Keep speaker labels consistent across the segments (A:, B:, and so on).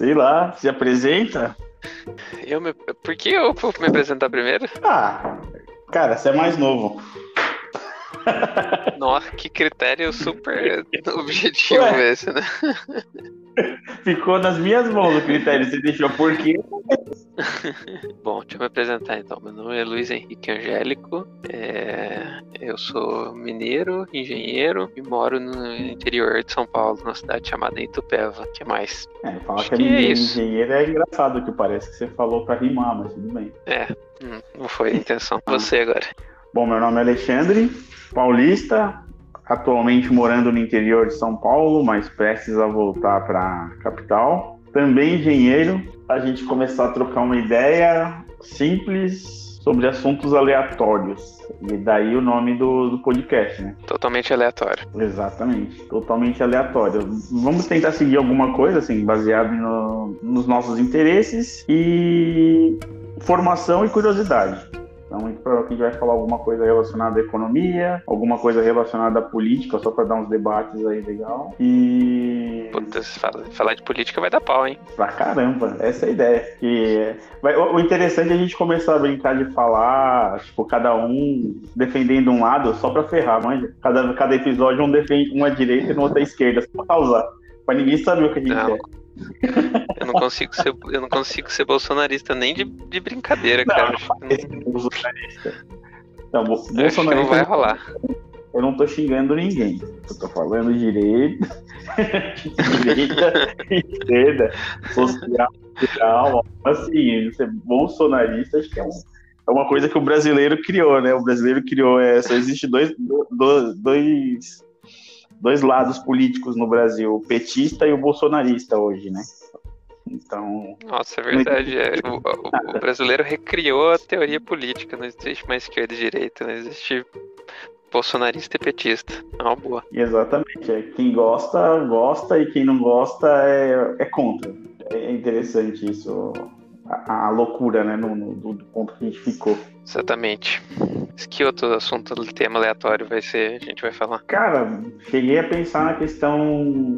A: Sei lá, se apresenta?
B: Eu me... Por que eu vou me apresentar primeiro?
A: Ah, cara, você é mais novo.
B: Nossa, que critério super objetivo
A: Ué.
B: esse, né?
A: Ficou nas minhas mãos o critério. Você deixou por quê?
B: Bom, deixa eu me apresentar então. Meu nome é Luiz Henrique Angélico. é, Eu sou mineiro, engenheiro e moro no interior de São Paulo, numa cidade chamada Itupeva. O que mais?
A: É, falar que é
B: que é
A: mineiro,
B: isso.
A: engenheiro é engraçado que parece que você falou pra rimar, mas tudo bem.
B: Hum, Não foi a intenção. Você agora.
A: Bom, meu nome é Alexandre, paulista, atualmente morando no interior de São Paulo, mas prestes a voltar para capital. Também engenheiro, a gente começar a trocar uma ideia simples sobre assuntos aleatórios. E daí o nome do, do podcast, né?
B: Totalmente aleatório.
A: Exatamente, totalmente aleatório. Vamos tentar seguir alguma coisa, assim, baseado no- nos nossos interesses e formação e curiosidade. Então, muito provavelmente a gente vai falar alguma coisa relacionada à economia, alguma coisa relacionada à política, só para dar uns debates aí legal. E.
B: Puta, falar de política vai dar pau, hein?
A: Pra caramba, essa é a ideia. Que vai- o interessante é a gente começar a brincar de falar, tipo, cada um defendendo um lado só pra ferrar, manja. Cada, cada episódio um defende uma direita e no outro a esquerda, só pra causar. Pra ninguém saber o que a gente
B: Não.
A: é.
B: Eu não consigo ser, eu não consigo ser bolsonarista nem de, de brincadeira,
A: Não,
B: cara.
A: Esse bolsonarista. Não, bo-
B: Eu acho que não
A: bolsonarista,
B: vai rolar.
A: eu não tô xingando ninguém. Eu tô falando direita, direita, esquerda, social, social. Assim, ser bolsonarista acho que é, um- é uma coisa que o brasileiro criou, né? O brasileiro criou, é, só existe dois, do- dois, dois lados políticos no Brasil, o petista e o bolsonarista hoje, né? Então,
B: Nossa, é verdade. é. O, o- o brasileiro recriou a teoria política. Não existe mais esquerda e direita. Não existe bolsonarista e petista. É uma boa.
A: Exatamente. É, quem gosta, gosta, e quem não gosta é, é contra. É interessante isso, a, a loucura, né, no, no- do, do ponto que a gente ficou.
B: Exatamente. Que outro assunto, tema aleatório vai ser? A gente vai falar.
A: Cara, cheguei a pensar na questão.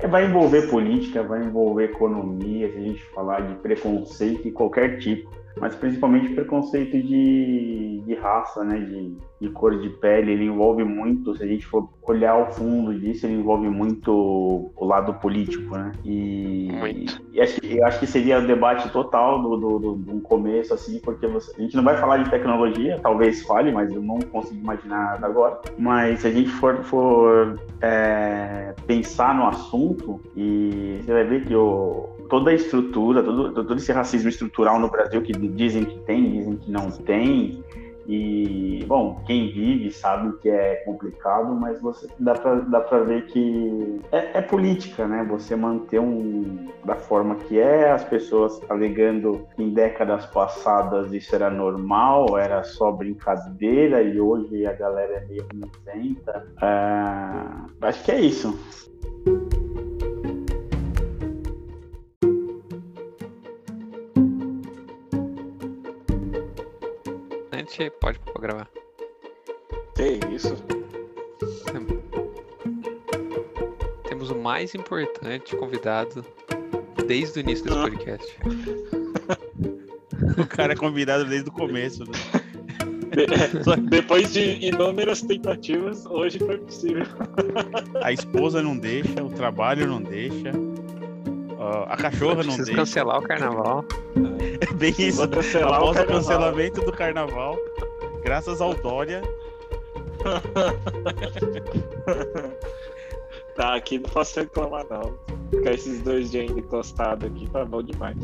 A: é, vai envolver política, vai envolver economia, se a gente falar de preconceito de qualquer tipo, mas principalmente preconceito de, de raça, né? De, de cor de pele. Ele envolve muito, se a gente for olhar o fundo disso, ele envolve muito o lado político, né? E,
B: Muito.
A: e acho, que- eu acho que seria o debate total do, do, do, do começo, assim, porque você- a gente não vai falar de tecnologia, talvez fale, mas eu não consigo imaginar nada agora. Mas se a gente for, for é, pensar no assunto, e você vai ver que o, toda a estrutura, todo, todo esse racismo estrutural no Brasil, que dizem que tem, dizem que não tem, e, bom, quem vive sabe que é complicado, mas você dá pra, dá pra ver que é, é política, né? Você manter um da forma que é, as pessoas alegando que em décadas passadas isso era normal, era só brincadeira, e hoje a galera é meio isenta. Ah, acho que é isso.
B: Gente pode gravar.
C: Que isso?
B: Temos o mais importante convidado desde o início desse
C: Ah.
B: podcast.
D: O cara é convidado desde o começo. né?
C: De- Depois de inúmeras tentativas, hoje foi possível.
D: A esposa não deixa, o trabalho não deixa, ó, a cachorra não
B: Preciso
D: deixa.
B: cancelar o carnaval.
D: É bem isso.
C: Vou cancelar o
D: Após o
C: carnaval.
D: cancelamento do carnaval, graças ao Dória,
C: Tá, aqui não posso reclamar não. Ficar esses dois dias ainda encostados aqui tá bom demais.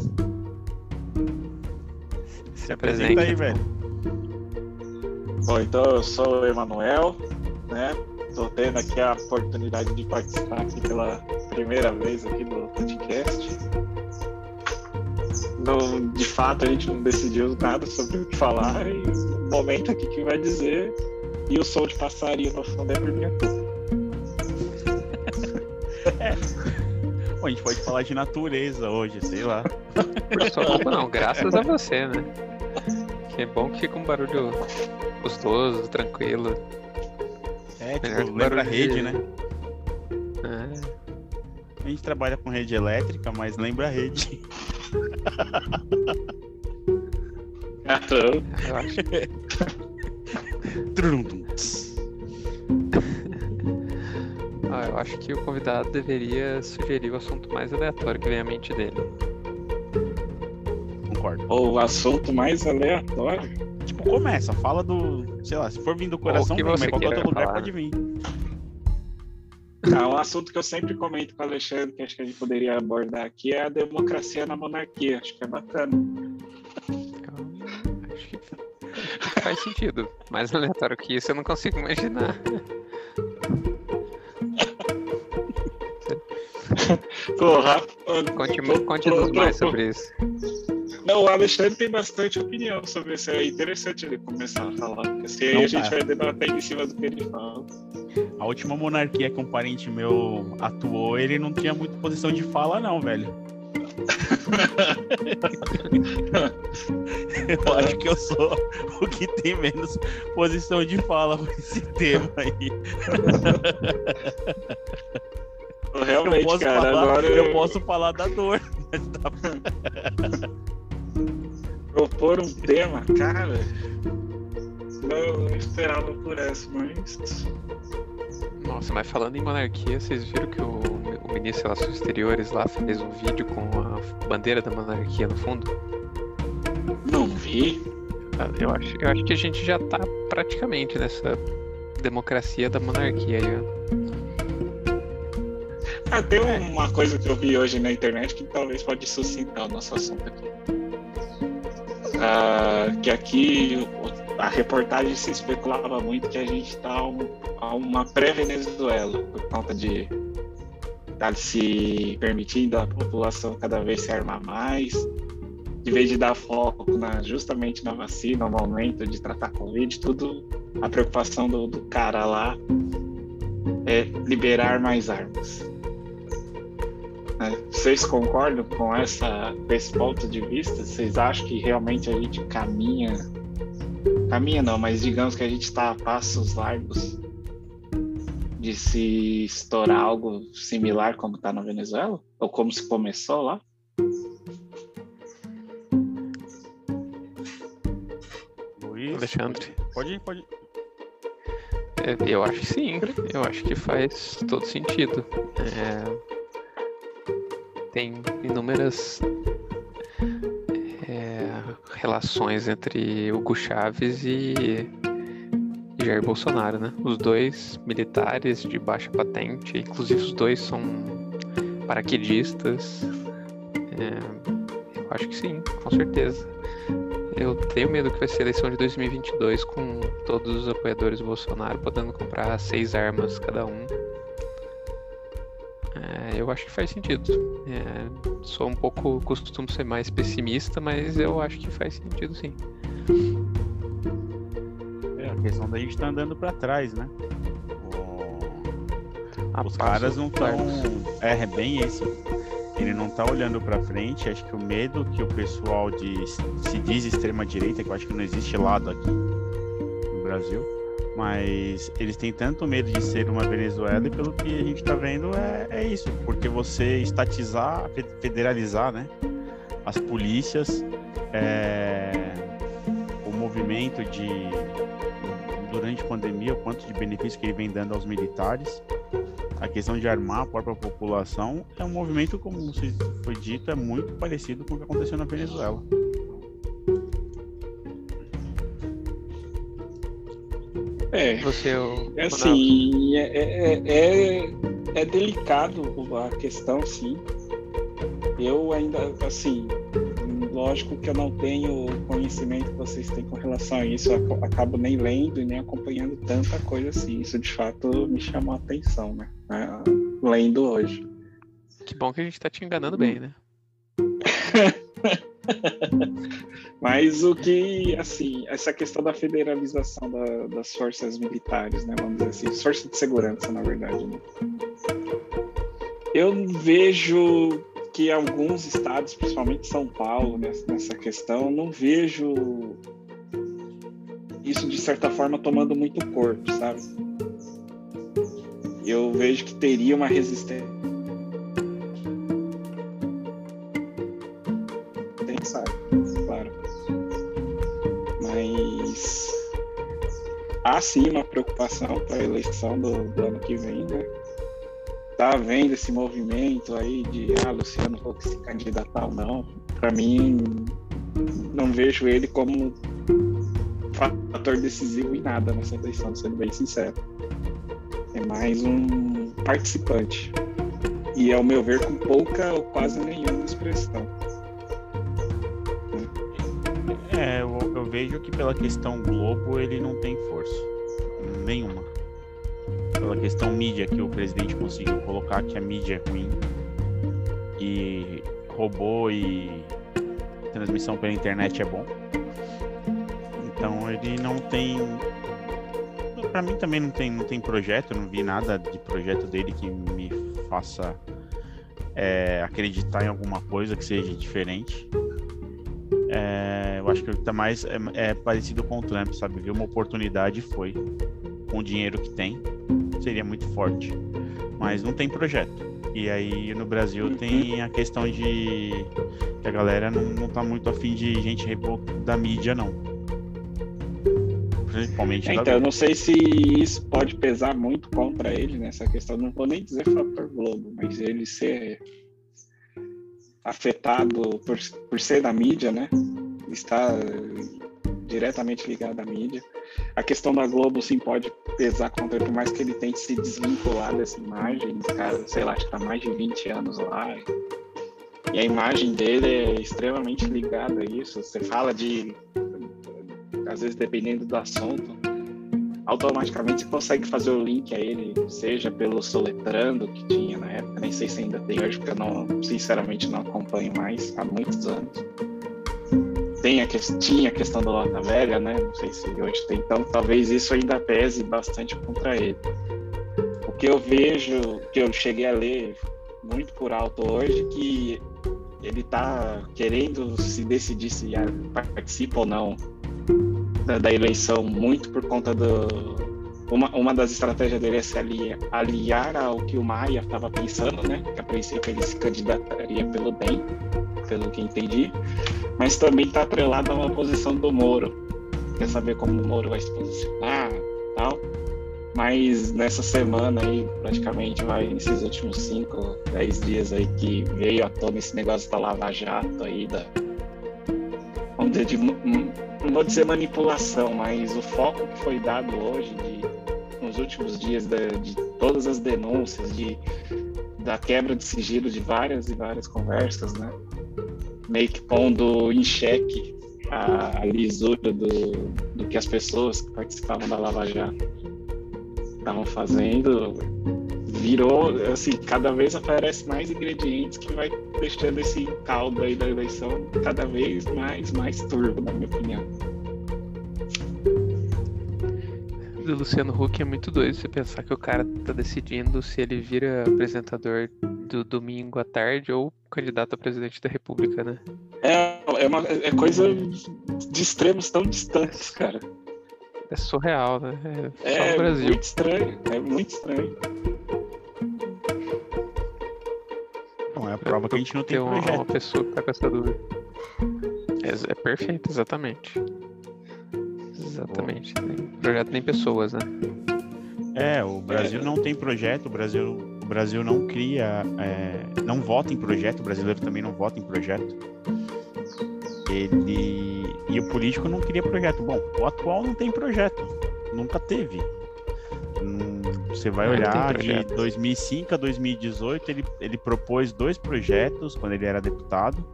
B: Se
D: apresenta aí, velho.
C: Bom, então eu sou o Emanuel, né? Tô tendo aqui a oportunidade de participar aqui pela primeira vez aqui do podcast. Não, de fato, a gente não decidiu nada sobre o que falar e o momento aqui que vai dizer e o som de passarinho no fundo é por minha culpa.
D: Bom, a gente pode falar de natureza hoje, sei lá.
B: Por sua culpa não, graças a você, né? Que é bom que fica um barulho gostoso, tranquilo.
D: É, tipo, lembra rede,
B: de-
D: né?
B: É.
A: A gente trabalha com rede elétrica, mas lembra a rede.
C: Caramba.
B: Eu acho,
A: Trum, tum, tss.
B: ah, eu acho que o convidado deveria sugerir o assunto mais aleatório que vem à mente dele.
A: Concordo.
C: O assunto mais aleatório.
A: Começa, fala do. Sei lá, se for vir do coração,
B: que
A: vem, mas qualquer outro lugar
B: falar,
A: pode vir.
C: Ah, um assunto que eu sempre comento com o Alexandre, que acho que a gente poderia abordar aqui, é a democracia na monarquia. Acho que é bacana.
B: Eu acho que, acho que faz sentido. Mais aleatório que isso eu não consigo imaginar.
C: Porra,
B: Conte- Conte-nos
C: pro-
B: mais sobre isso.
C: Não, o Alexandre tem bastante opinião sobre isso. É interessante ele começar a falar. Porque assim aí a gente vai debater em cima do que ele fala.
A: A última monarquia que um parente meu atuou, ele não tinha muita posição de fala, não, velho. eu acho que eu sou o que tem menos posição de fala com esse tema aí. Eu
C: Realmente,
A: posso,
C: cara,
A: falar,
C: agora
A: eu posso falar da dor, mas tá
C: propor um tema, cara. Não esperava por essa, mas.
B: Nossa, mas falando em monarquia, vocês viram que o, o ministro das Relações Exteriores lá fez um vídeo com a bandeira da monarquia no fundo?
C: Não vi.
B: Ah, Eu acho, eu acho que a gente já tá praticamente nessa democracia da monarquia aí, ó.
C: Ah, tem uma coisa que eu vi hoje na internet que talvez pode suscitar o nosso assunto aqui. Ah, que aqui a reportagem se especulava muito que a gente está um- a uma pré-Venezuela por conta de estar se permitindo a população cada vez se armar mais, de vez de dar foco na, justamente na vacina, no momento de tratar Covid, tudo a preocupação do, do cara lá é liberar mais armas. Vocês concordam com essa, com esse ponto de vista? Vocês acham que realmente a gente caminha, caminha não, mas digamos que a gente está a passos largos de se estourar algo similar como está na Venezuela? Ou como se começou lá?
A: Luiz,
B: Alexandre.
A: Pode ir, pode ir.
B: É, Eu acho que sim, eu acho que faz todo sentido. É, Tem inúmeras é, relações entre Hugo Chávez e Jair Bolsonaro, né? Os dois militares de baixa patente, inclusive os dois são paraquedistas. É, Eu acho que sim, com certeza. Eu tenho medo que vai ser a eleição de 2022 com todos os apoiadores do Bolsonaro podendo comprar seis armas cada um. É, eu acho que faz sentido. É, sou um pouco, costumo ser mais pessimista, mas eu acho que faz sentido sim.
A: É, a questão da gente tá andando pra trás, né?
B: A
A: Os caras não estão. É, é bem esse. Ele não tá olhando pra frente. Acho que o medo que o pessoal de, se diz extrema direita, que eu acho que não existe lado aqui no Brasil, mas eles têm tanto medo de ser uma Venezuela e pelo que a gente tá vendo é, é isso, porque você estatizar, fe- federalizar, né? As polícias, é, o movimento de durante a pandemia, o quanto de benefício que ele vem dando aos militares a questão de armar a própria população é um movimento, como foi dito, é muito parecido com o que aconteceu na Venezuela.
C: É,
B: Você, o
C: É assim, é, é, é, é delicado a questão, sim. Eu ainda, assim, lógico que eu não tenho o conhecimento que vocês têm com relação a isso, eu ac- acabo nem lendo e nem acompanhando tanta coisa assim. Isso de fato me chamou a atenção, né? Lendo hoje.
B: que bom que a gente tá te enganando bem, né?
C: Mas o que, assim, essa questão da federalização da- das forças militares, né? Vamos dizer assim, forças de segurança, na verdade. Né? Eu vejo que alguns estados, principalmente São Paulo, nessa questão, não vejo isso de certa forma tomando muito corpo, sabe? Eu vejo que teria uma resistência há sim uma preocupação para a eleição do, do, ano que vem, né? Tá havendo esse movimento aí de ah, Luciano Huck se candidatar ou não. Para mim, não vejo ele como fator decisivo em nada nessa eleição, sendo bem sincero. É mais um participante. E, ao meu ver, com pouca ou quase nenhuma expressão.
A: É, eu vejo que pela questão Globo ele não tem força. Nenhuma. Pela questão mídia que o presidente conseguiu colocar que a mídia é ruim e robô e transmissão pela internet é bom. Então ele não tem. Para mim também não tem, não tem projeto, não vi nada de projeto dele que me faça é, acreditar em alguma coisa que seja diferente. É, eu acho que ele tá mais é, é, parecido com o Trump, sabe? Viu uma oportunidade e foi. Com o dinheiro que tem, seria muito forte. Mas não tem projeto. E aí no Brasil uhum. tem a questão de que a galera não, não tá muito afim de gente da mídia, não. Principalmente.
C: É, então, eu não sei se isso pode pesar muito contra ele nessa questão. Não vou nem dizer fator Globo, mas ele ser afetado por, por ser da mídia, né? Está diretamente ligado à mídia. A questão da Globo sim pode pesar contra ele, por mais que ele tente se desvincular dessa imagem, cara, sei lá, está mais de 20 anos lá. E a imagem dele é extremamente ligada a isso. Você fala de, às vezes, dependendo do assunto, automaticamente você consegue fazer o link a ele, seja pelo Soletrando que tinha na época, nem sei se ainda tem hoje, porque eu não, sinceramente não acompanho mais há muitos anos. Tem a, tinha a questão da Lota Velha, né? Não sei se hoje tem, então talvez isso ainda pese bastante contra ele. O que eu vejo, que eu cheguei a ler muito por alto hoje, que ele está querendo se decidir se participa ou não da, da eleição muito por conta do uma, uma das estratégias dele é se aliar, aliar ao que o Maia estava pensando, né? Que a princípio ele se candidataria pelo bem, pelo que entendi, mas também está atrelado a uma posição do Moro. Quer saber como o Moro vai se posicionar tal. Mas nessa semana aí, praticamente vai nesses últimos 5, 10 dias aí que veio à tona esse negócio da Lava Jato aí, da, vamos dizer, de não vou dizer manipulação, mas o foco que foi dado hoje, de, nos últimos dias, de, de todas as denúncias, de, da quebra de sigilo de várias e várias conversas, né? Meio que pondo em xeque a, lisura do, do que as pessoas que participavam da Lava Jato estavam fazendo, virou, assim, cada vez aparece mais ingredientes que vai deixando esse caldo aí da eleição cada vez mais, mais turvo, na minha opinião.
B: Do Luciano Huck é muito doido você pensar que o cara tá decidindo se ele vira apresentador do domingo à tarde ou candidato a presidente da república, né?
C: É, é, uma, é coisa de extremos tão distantes, cara.
B: É surreal, né?
C: É, é muito estranho, é muito estranho.
A: Prova que a gente não tem,
B: uma, uma, pessoa que tá com essa dúvida. É, é perfeito, exatamente. Exatamente. Nem projeto nem pessoas, né?
A: É, o Brasil não tem projeto, o Brasil, o Brasil não cria, é, não vota em projeto, o brasileiro também não vota em projeto. Ele e o político não cria projeto. Bom, o atual não tem projeto, nunca teve. Você vai olhar de 2005 a 2018, ele, ele propôs dois projetos quando ele era deputado.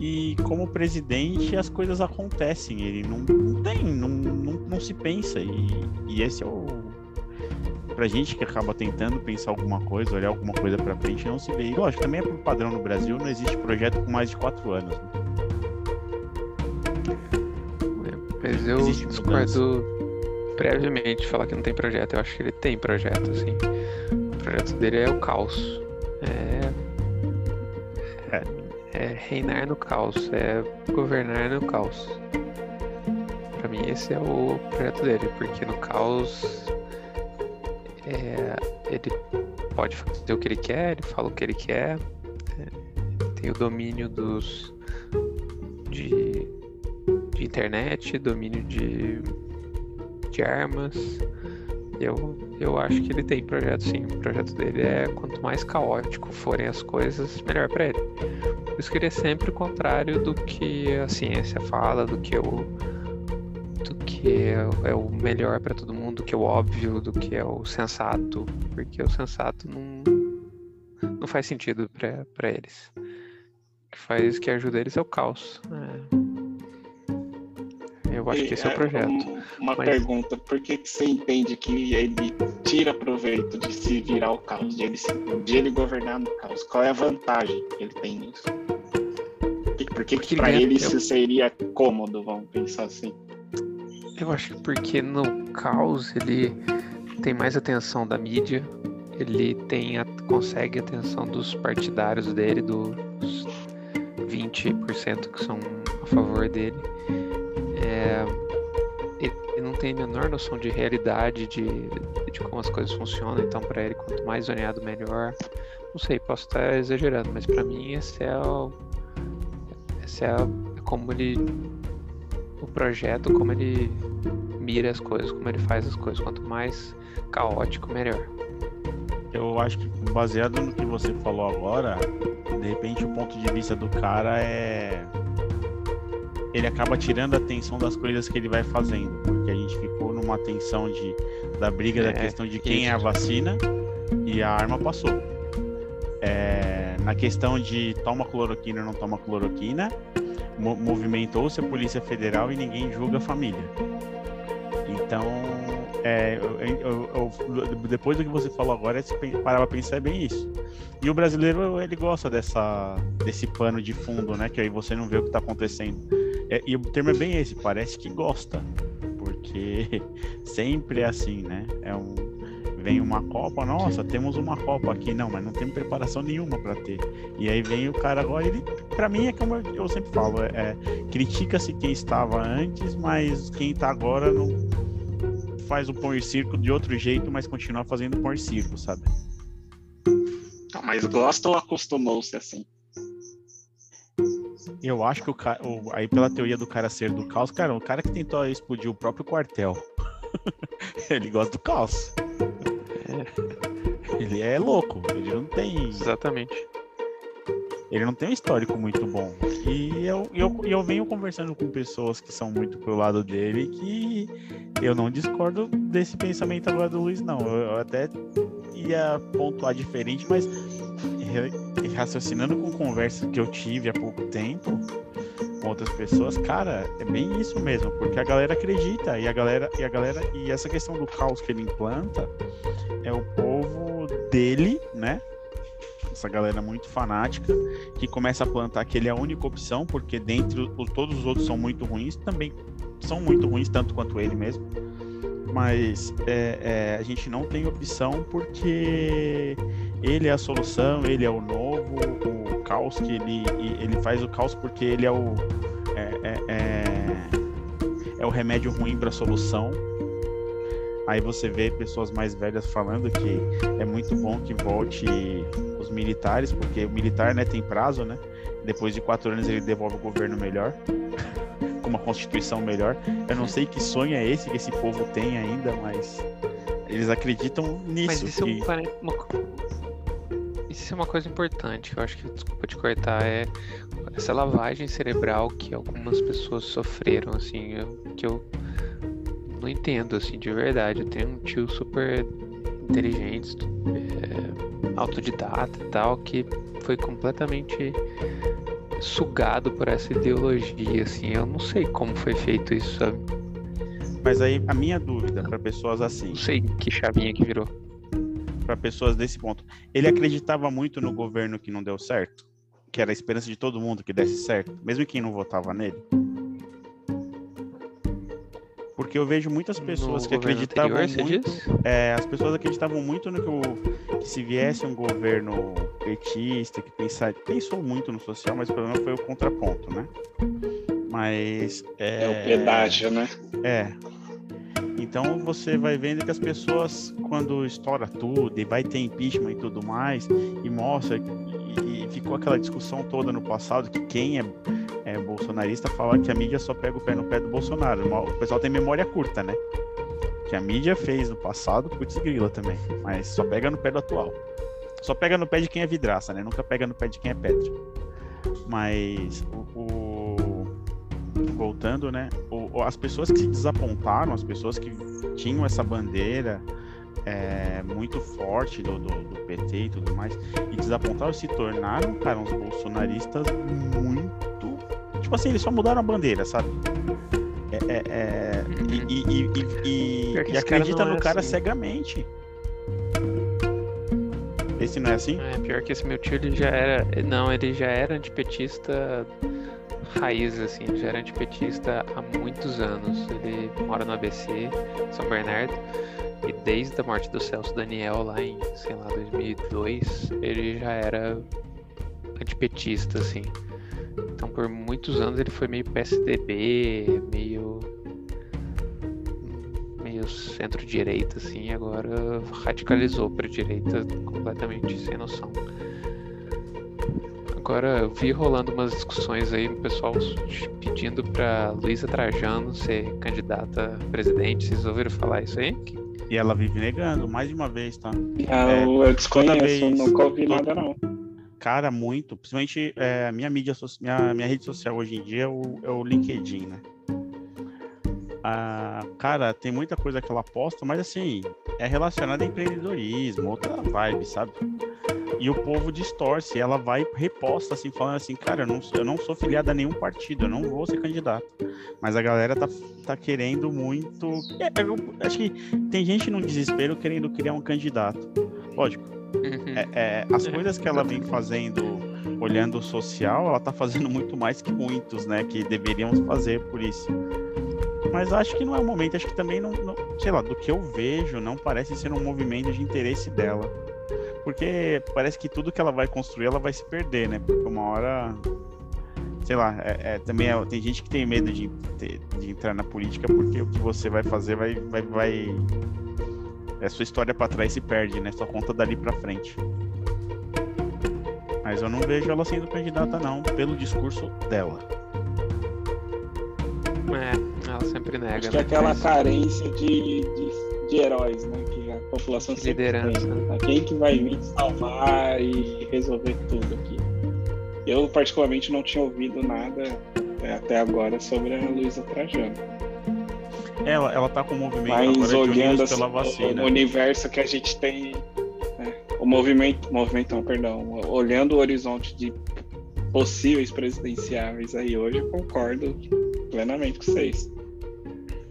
A: E como presidente, as coisas acontecem. Ele não, não tem, não, não, não, se pensa. E, e esse é o. Pra gente que acaba tentando pensar alguma coisa, olhar alguma coisa pra frente, não se vê. E lógico, também é por padrão no Brasil, não existe projeto com mais de quatro anos. Né?
B: Mas eu discordo previamente falar que não tem projeto. Eu acho que ele tem projeto, assim. O projeto dele é o caos. É. É, é reinar no caos, é governar no caos. Pra mim, esse é o projeto dele, porque no caos. É, ele pode fazer o que ele quer, ele fala o que ele quer, é, tem o domínio dos. de, de internet, domínio de de armas. Eu, eu acho que ele tem projeto sim. O projeto dele é quanto mais caótico forem as coisas, melhor para ele. Por isso que ele é sempre o contrário do que a ciência fala, do que o do que é, é o melhor para todo mundo, do que é o óbvio, do que é o sensato, porque o sensato não não faz sentido para eles. O que faz que ajuda eles é o caos. É. Eu acho que esse é o projeto.
C: Uma
B: Mas...
C: pergunta, por que, que você entende que ele tira proveito de se virar o caos, de ele, de ele governar no caos? Qual é a vantagem que ele tem nisso? Por que, que para ele isso seria cômodo, vamos pensar assim?
B: Eu acho que porque no caos ele tem mais atenção da mídia, ele tem a, consegue a atenção dos partidários dele, dos 20% que são a favor dele. É, ele não tem a menor noção de realidade, de, de como as coisas funcionam, então para ele quanto mais zoneado melhor. Não sei, posso estar exagerando, mas para mim esse é o esse é, como ele o projeto, como ele mira as coisas, como ele faz as coisas, quanto mais caótico melhor.
A: Eu acho que baseado no que você falou agora, de repente o ponto de vista do cara é ele acaba tirando a atenção das coisas que ele vai fazendo, porque a gente ficou numa tensão de, da briga é, da questão de quem isso. é a vacina e a arma passou. É, na questão de toma cloroquina ou não toma cloroquina, movimentou-se a Polícia Federal e ninguém julga a família. Então, é, eu, eu, eu, depois do que você falou agora, parar pra pensar é bem isso. E o brasileiro, ele gosta dessa, desse pano de fundo, né? Que aí você não vê o que tá acontecendo. É, e o termo é bem esse, parece que gosta. Porque sempre é assim, né? É um, vem uma Copa, nossa, temos uma Copa aqui. Não, mas não tem preparação nenhuma para ter. E aí vem o cara agora, ele, para mim é como eu sempre falo, é, é critica-se quem estava antes, mas quem tá agora não faz o pão e circo de outro jeito, mas continua fazendo pão e circo, sabe?
C: mas gosta ou acostumou-se assim?
A: Eu acho que o cara. Aí, pela teoria do cara ser do caos, cara, o cara que tentou explodir o próprio quartel. ele gosta do caos. É. Ele é louco, ele não tem.
B: Exatamente.
A: Ele não tem um histórico muito bom. E eu, eu, eu venho conversando com pessoas que são muito pro lado dele que eu não discordo desse pensamento agora do Luiz, não. Eu até ia pontuar diferente, mas raciocinando com conversas que eu tive há pouco tempo com outras pessoas, cara, é bem isso mesmo, porque a galera acredita e a galera e a galera e essa questão do caos que ele implanta é o povo dele, né? Essa galera muito fanática que começa a plantar que ele é a única opção, porque dentro todos os outros são muito ruins, também são muito ruins tanto quanto ele mesmo mas é, é, a gente não tem opção porque ele é a solução, ele é o novo, o caos que ele, ele faz o caos porque ele é o é, é, é, é o remédio ruim para a solução. Aí você vê pessoas mais velhas falando que é muito bom que volte os militares, porque o militar né, tem prazo, né? Depois de quatro anos ele devolve o governo melhor com uma constituição melhor. Eu não sei que sonho é esse que esse povo tem ainda, mas eles acreditam nisso. Mas
B: isso,
A: que...
B: é uma... isso é uma coisa importante, eu acho que, desculpa te cortar, é essa lavagem cerebral que algumas pessoas sofreram, assim, eu, que eu não entendo, assim, de verdade. Eu tenho um tio super inteligente, é, autodidata e tal, que foi completamente sugado por essa ideologia, assim. Eu não sei como foi feito isso, sabe?
A: Mas aí a minha dúvida para pessoas assim.
B: Não sei que chavinha que virou.
A: Para pessoas desse ponto. Ele acreditava muito no governo que não deu certo? Que era a esperança de todo mundo que desse certo, mesmo quem não votava nele? Porque eu vejo muitas pessoas no que acreditavam anterior, muito. É, as pessoas acreditavam muito no que, o, que se viesse um governo petista, que pensar, pensou muito no social, mas o problema foi o contraponto, né? Mas.
C: É, é o pedágio, né?
A: É. Então você vai vendo que as pessoas, quando estoura tudo e vai ter impeachment e tudo mais, e mostra, e, e ficou aquela discussão toda no passado que quem é é, bolsonarista fala que a mídia só pega o pé no pé do Bolsonaro. O pessoal tem memória curta, né? que a mídia fez no passado, putz grila também. Mas só pega no pé do atual. Só pega no pé de quem é vidraça, né? Nunca pega no pé de quem é pedra. Mas o, o... voltando, né? O, as pessoas que se desapontaram, as pessoas que tinham essa bandeira é, muito forte do, do, do, PT e tudo mais, e desapontaram, se tornaram, cara, uns bolsonaristas muito. Tipo assim, eles só mudaram a bandeira, sabe? É, é, é e, e, e, e acredita no é cara assim. cegamente. Esse não é assim?
B: É, pior que esse meu tio, ele já era. Não, ele já era antipetista raiz, assim, era antipetista há muitos anos. Ele mora no ABC, São Bernardo. E desde a morte do Celso Daniel lá em, sei lá, 2002, ele já era antipetista, assim. Então por muitos anos ele foi meio PSDB, meio meio centro-direita, assim, agora radicalizou para direita completamente sem noção. Agora eu vi rolando umas discussões aí, o pessoal pedindo para Luísa Trajano ser candidata a presidente. Vocês ouviram falar isso aí?
A: E ela vive negando, mais de uma vez, tá?
C: Ah, é, eu desconheço, vez, nunca ouvi nada não.
A: Cara, muito. Principalmente é, a minha mídia, minha, minha rede social hoje em dia é o, é o LinkedIn, né? Ah, cara, tem muita coisa que ela posta, mas assim, é relacionada a empreendedorismo, outra vibe, sabe? E o povo distorce, ela vai reposta assim, falando assim, cara, eu não, eu não sou filiada a nenhum partido, eu não vou ser candidato. Mas a galera tá, tá querendo muito. É, eu acho que tem gente num desespero querendo criar um candidato. Lógico. Uhum. É, é, as coisas que ela vem fazendo olhando o social, ela tá fazendo muito mais que muitos, né? Que deveríamos fazer por isso. Mas acho que não é o momento, acho que também não, não, sei lá, do que eu vejo, não parece ser um movimento de interesse dela. Porque parece que tudo que ela vai construir, ela vai se perder, né? Porque uma hora. Sei lá, é, é também é, tem gente que tem medo de, de, de, entrar na política porque o que você vai fazer vai. vai, vai é sua história para trás se perde, né? Só conta dali para frente. Mas eu não vejo ela sendo candidata, não, pelo discurso dela.
B: É, ela sempre nega.
C: Acho que é né? aquela carência de, de, de heróis, né? População
B: de liderança.
C: Tem. Quem que vai vir salvar e resolver tudo aqui? Eu, particularmente, não tinha ouvido nada é, até agora sobre a Luísa Trajano.
A: Ela, ela tá com o movimento
C: Mas olhando assim, o universo que a gente tem, né, o movimento, movimento não, perdão, olhando o horizonte de possíveis presidenciáveis aí hoje, eu concordo plenamente com vocês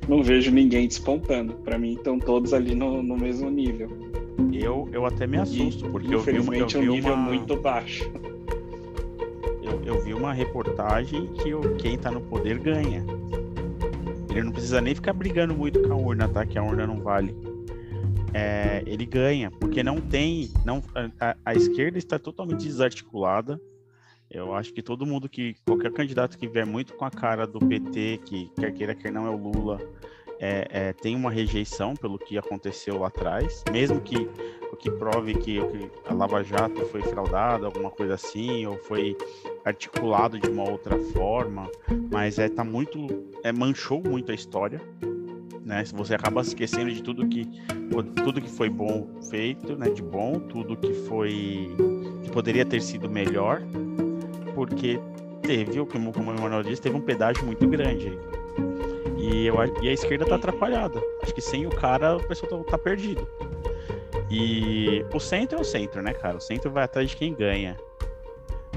C: não vejo ninguém despontando. Para mim, estão todos ali no, no mesmo nível.
A: Eu, eu até me assusto, e, porque eu vi uma.
C: Eu
A: vi
C: um nível
A: uma...
C: muito baixo.
A: Eu, eu vi uma reportagem que o, quem tá no poder ganha. Ele não precisa nem ficar brigando muito com a urna, tá? Que a urna não vale. É, ele ganha, porque não tem. Não, a, a esquerda está totalmente desarticulada eu acho que todo mundo que. Qualquer candidato que vier muito com a cara do PT, que quer queira, quer não é o Lula, é, é, tem uma rejeição pelo que aconteceu lá atrás, mesmo que o que prove que, que a Lava Jato foi fraudada, alguma coisa assim, ou foi articulado de uma outra forma, mas é tá muito, é manchou muito a história, né? Se você acaba esquecendo de tudo que tudo que foi bom feito, né? De bom, tudo que foi que poderia ter sido melhor, porque teve, como, como o Emanuel disse, teve um pedágio muito grande. E, eu, e a esquerda tá atrapalhada. Acho que sem o cara, o pessoal tá, tá perdido. E o centro é o centro, né, cara? O centro vai atrás de quem ganha.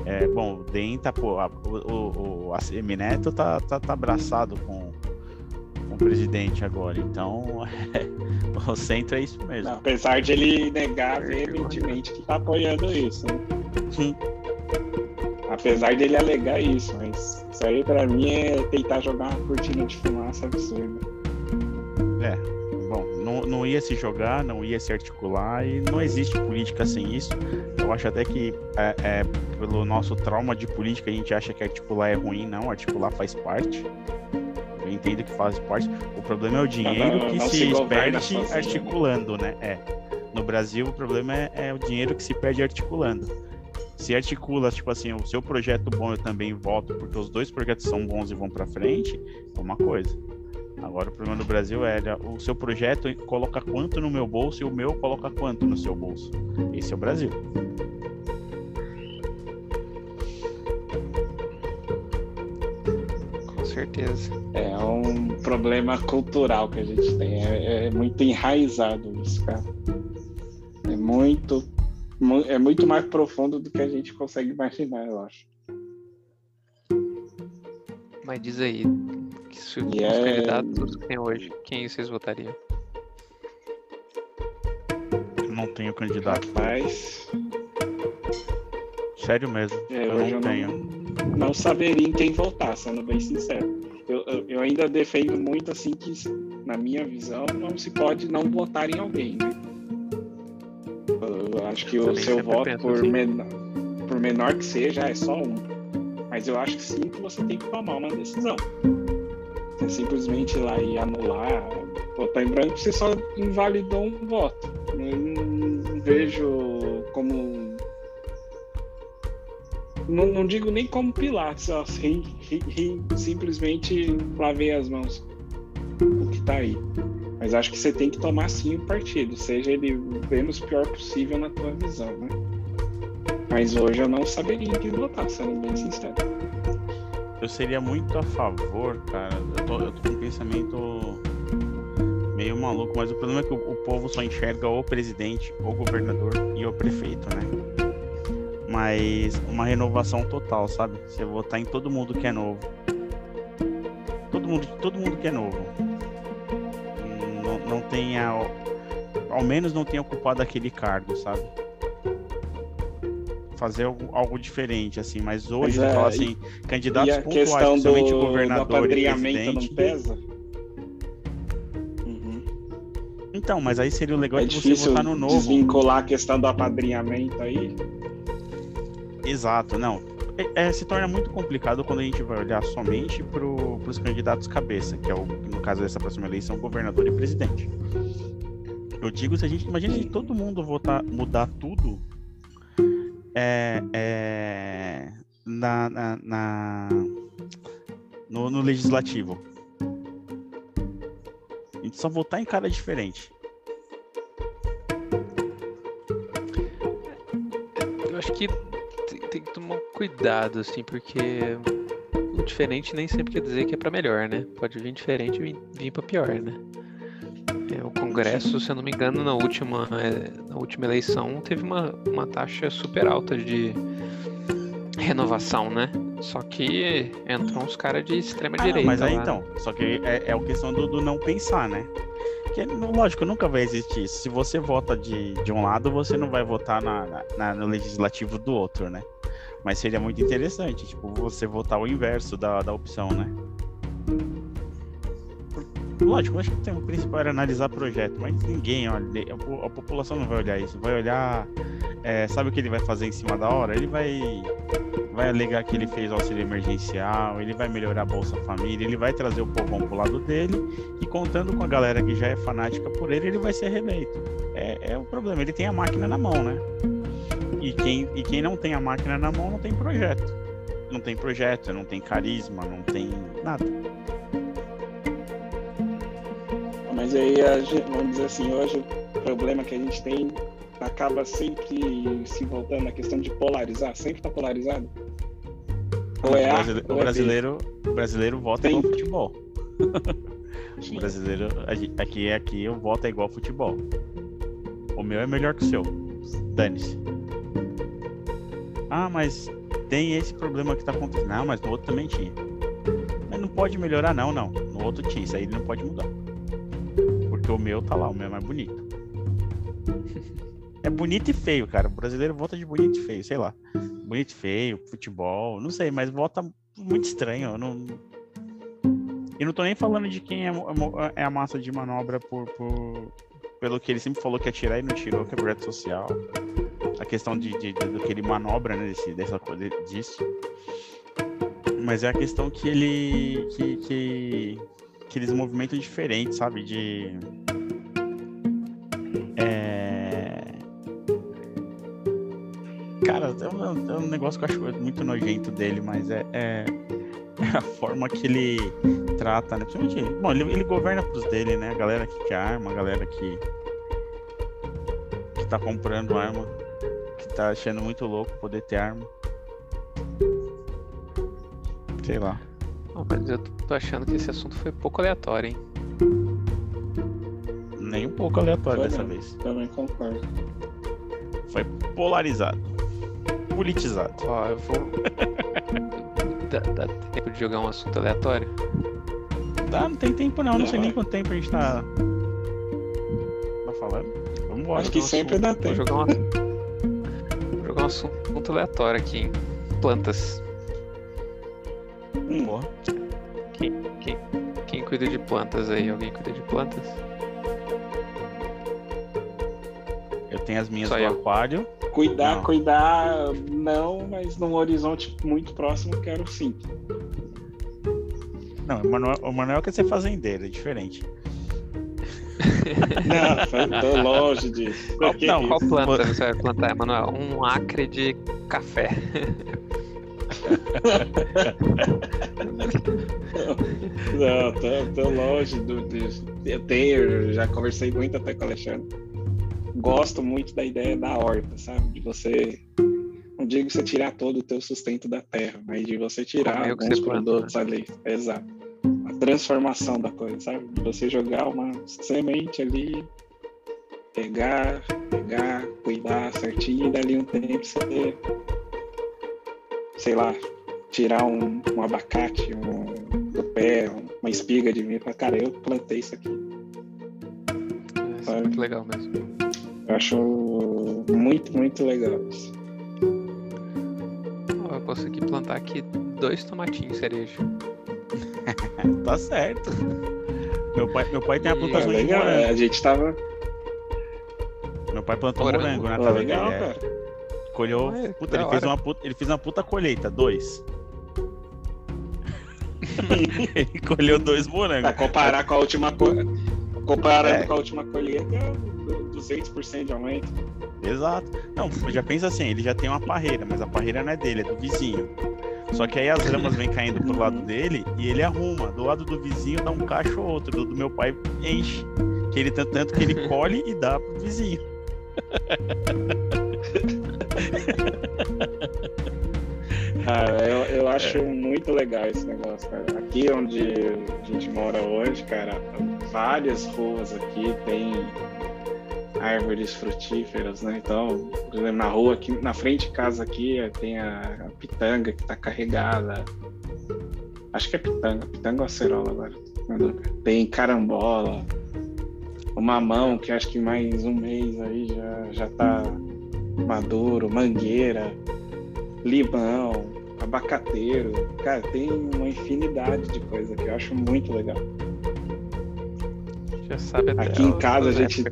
A: É, bom, o DEM tá, pô, a, o, o, o ACM Neto tá, tá, tá abraçado com, com o presidente agora. Então, é, o centro é isso mesmo.
C: Apesar de ele negar veementemente que tá apoiando isso. Né? Apesar dele alegar isso, mas isso aí pra mim é tentar jogar uma cortina de fumaça absurda.
A: É, bom, não, não ia se jogar, não ia se articular e não existe política sem isso. Eu acho até que é, é, pelo nosso trauma de política a gente acha que articular é ruim, não, articular faz parte. Eu entendo que faz parte. O problema é o dinheiro não, que não se, se perde articulando, né? É. No Brasil o problema é, é o dinheiro que se perde articulando se articula, tipo assim, o seu projeto bom eu também voto, porque os dois projetos são bons e vão para frente, é uma coisa. Agora o problema do Brasil era o seu projeto coloca quanto no meu bolso e o meu coloca quanto no seu bolso. Esse é o Brasil.
B: Com certeza.
C: É um problema cultural que a gente tem. É, é muito enraizado isso, cara. É muito, mu- é muito mais profundo do que a gente consegue imaginar, eu acho.
B: Mas diz aí, que se os
C: é-
B: candidatos que tem hoje, quem vocês votariam?
A: Eu não tenho candidato.
C: Mas
A: Sério mesmo.
C: é,
A: eu não
C: eu
A: tenho.
C: não, não saberia em quem votar, sendo bem sincero. Eu, eu, eu ainda defendo muito assim que, na minha visão, não se pode não votar em alguém. Né? Acho que o seu voto, por,
B: assim.
C: menor, por menor que seja, é só um. Mas eu acho que sim que você tem que tomar uma decisão. Você simplesmente ir lá e anular, votar em branco, você só invalidou um voto. Eu não, vejo como. Não, não digo nem como Pilatos, ri- simplesmente lavei as mãos o que tá aí. Mas acho que você tem que tomar sim o partido, seja ele o menos pior possível na tua visão, né? Mas hoje eu não saberia que votar, sendo bem sincero.
A: Eu seria muito a favor, cara. Eu tô, eu tô com um pensamento meio maluco, mas o problema é que o, o povo só enxerga o presidente, o governador e o prefeito, né? Mas uma renovação total, sabe? Você votar em todo mundo que é novo. Todo mundo, todo mundo que é novo. Não, tenha. Ao menos não tenha ocupado aquele cargo, sabe? Fazer algo, algo diferente, assim, mas hoje,
C: Mas, é,
A: falar assim, candidatos
C: e
A: pontuais,
C: do,
A: principalmente
C: do
A: governador e
C: apadrinhamento não
A: presidente.
C: pesa? Uhum.
A: Então, mas aí seria o legal
C: É
A: de você votar no novo.
C: desvincular a questão do apadrinhamento aí.
A: Exato, não. É, se torna muito complicado quando a gente vai olhar somente para os candidatos cabeça, que é o, no caso dessa próxima eleição, governador e presidente. Eu digo, se a gente imagina se todo mundo votar, mudar tudo é, é, na, na, na- no, no legislativo. A gente só votar em cara diferente.
B: Eu acho que tem, que tomar cuidado, assim, porque o diferente nem sempre quer dizer que é pra melhor, né? Pode vir diferente e vir, pra pior, né? É, o Congresso, se eu não me engano, na última, é, na última eleição teve uma, uma taxa super alta de renovação, né? Só que entram uns caras de extrema
A: Ah, não,
B: direita.
A: mas aí
B: lá.
A: então, só que é, é a questão do, do não pensar, né? Que, não- lógico, nunca vai existir isso. Se você vota de, de um lado, você não vai votar na- na- no legislativo do outro, né? Mas seria muito interessante, tipo, você votar o inverso da, da opção, né? Lógico, acho que o principal era analisar projeto, mas ninguém olha, a população não vai olhar isso, vai olhar, é, sabe o que ele vai fazer em cima da hora? Ele vai, vai alegar que ele fez auxílio emergencial, ele vai melhorar a Bolsa Família, ele vai trazer o povão pro lado dele e contando com a galera que já é fanática por ele, ele vai ser reeleito. É, é o problema, ele tem a máquina na mão, né? E quem, e quem não tem a máquina na mão não tem projeto. Não tem projeto, não tem carisma, não tem nada.
C: Mas aí, vamos dizer assim, hoje o problema que a gente tem acaba sempre se voltando à questão de polarizar, sempre tá polarizado. Ou é
A: o,
C: A,
A: o
C: é
A: brasileiro, o brasileiro vota igual futebol. O brasileiro, aqui, aqui eu voto igual futebol. O meu é melhor que o seu. Dane-se. Ah, mas tem esse problema que tá acontecendo. Não, mas no outro também tinha. Mas não pode melhorar, não, não. No outro tinha, isso aí não pode mudar. Porque o meu tá lá, o meu é mais bonito. É bonito e feio, cara. O brasileiro vota de bonito e feio, sei lá. Bonito e feio, futebol, não sei, mas vota muito estranho. não... E não tô nem falando de quem é, mo- é a massa de manobra por, por- pelo que ele sempre falou que ia tirar e não tirou, que é projeto social. A questão de, de- de- do que ele manobra, né, desse, dessa coisa disso. Mas é a questão que ele. que, que, que eles movimentam diferente, sabe? De. É... Cara, é um, é um negócio que eu acho muito nojento dele, mas é. é... a forma que ele trata, né? Principalmente, bom, ele, ele governa pros dele, né? A galera que quer arma, a galera que que tá comprando arma, que tá achando muito louco poder ter arma. Sei lá.
B: Não, mas eu tô achando que esse assunto foi pouco aleatório, hein?
A: Nem um pouco aleatório
C: Foi
A: dessa
C: mesmo.
A: vez.
C: Também concordo.
A: Foi polarizado. Politizado.
B: Ó, eu vou. dá, dá tempo de jogar um assunto aleatório?
A: Tá, não tem tempo não, não sei
C: Não,
A: nem
C: vai.
A: quanto tempo a gente tá. Tá falando? Vamos embora.
C: Acho que sempre
B: assunto-
C: dá
B: Vou
C: tempo.
B: jogar um, vou jogar um assunto aleatório aqui, hein? Plantas. Cuida de plantas aí? Alguém cuida de plantas?
A: Eu tenho as minhas
B: Só eu.
A: aquário.
C: Cuidar,
A: Não.
C: cuidar, não, mas num horizonte muito próximo quero sim.
A: Não, o Manuel, o Manuel quer ser fazendeiro, é diferente.
C: Não, tô longe disso.
A: Qual-
C: Que
A: não?
B: Qual planta você vai plantar, Emanuel? Um acre de café.
C: Não, tô, tô longe do, disso. Eu tenho, eu já conversei muito até com o Alexandre. Gosto muito da ideia da horta, sabe? De você. Não digo você tirar todo o teu sustento da terra, mas de você tirar
B: que
C: alguns
B: planta,
C: produtos ali. Exato. A transformação da coisa, sabe? De você jogar uma semente ali, pegar, pegar, cuidar certinho e dali um tempo você, sei lá, tirar um, um abacate um, do pé, uma espiga de mim para cara, eu plantei isso aqui.
B: Isso é muito legal mesmo.
C: Eu acho muito, muito legal isso.
B: Ó, eu posso aqui plantar aqui dois tomatinhos cereja.
A: Tá certo. Meu pai, meu pai tem a
B: E-
C: É
A: plantação de morango.
C: a gente tava.
A: Meu pai plantou
B: Morango.
A: morango na
C: Pô,
A: casa
C: legal,
A: é.
C: cara.
A: Colheu.
B: É,
A: puta, ele fez, uma puta, ele fez uma puta colheita, dois. ele colheu dois morangos.
C: Pra comparar com a última co... comparando
A: É.
C: com a última colheita, du- 200% de aumento.
A: Exato. Não, já pensa assim, ele já tem uma parreira, mas a parreira não é dele, é do vizinho. Só que aí as ramas vêm caindo pro lado dele e ele arruma. Do lado do vizinho dá um cacho ou outro. Do, do meu pai enche. Que ele tanto, tanto que ele colhe e dá pro vizinho.
C: Cara, eu, eu acho muito legal esse negócio, cara. Aqui onde a gente mora hoje, cara, várias ruas aqui tem árvores frutíferas, né? Então, por exemplo, na rua aqui, na frente de casa aqui, tem a, a pitanga que tá carregada. Acho que é pitanga, pitanga ou acerola agora. Tem carambola, o mamão, que acho que mais um mês aí já, já tá maduro, mangueira limão, abacateiro. Cara, tem uma infinidade de coisa que eu acho muito legal.
B: Já sabe até
C: Aqui em casa a
B: a
C: gente.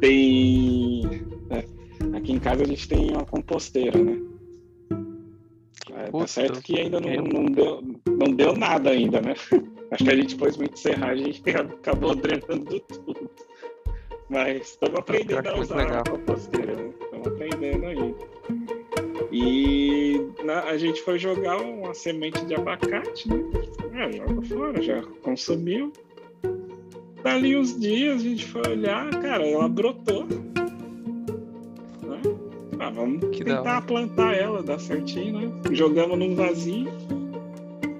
C: Tem. é, aqui em casa a gente tem uma composteira, né? É, tá certo que ainda não, não, deu, não deu nada ainda, né? Acho que a gente pôs muito serragem e acabou drenando tudo. Mas estamos aprendendo
B: acho
C: a usar
B: legal.
C: a composteira, né? Estamos aprendendo aí. E na- a gente foi jogar uma semente de abacate, né? Ah, joga fora, já consumiu. Dali uns dias a gente foi olhar, cara, ela brotou. Né? Ah, vamos
B: Que
C: tentar plantar ela, dar certinho, né? Jogamos num vasinho.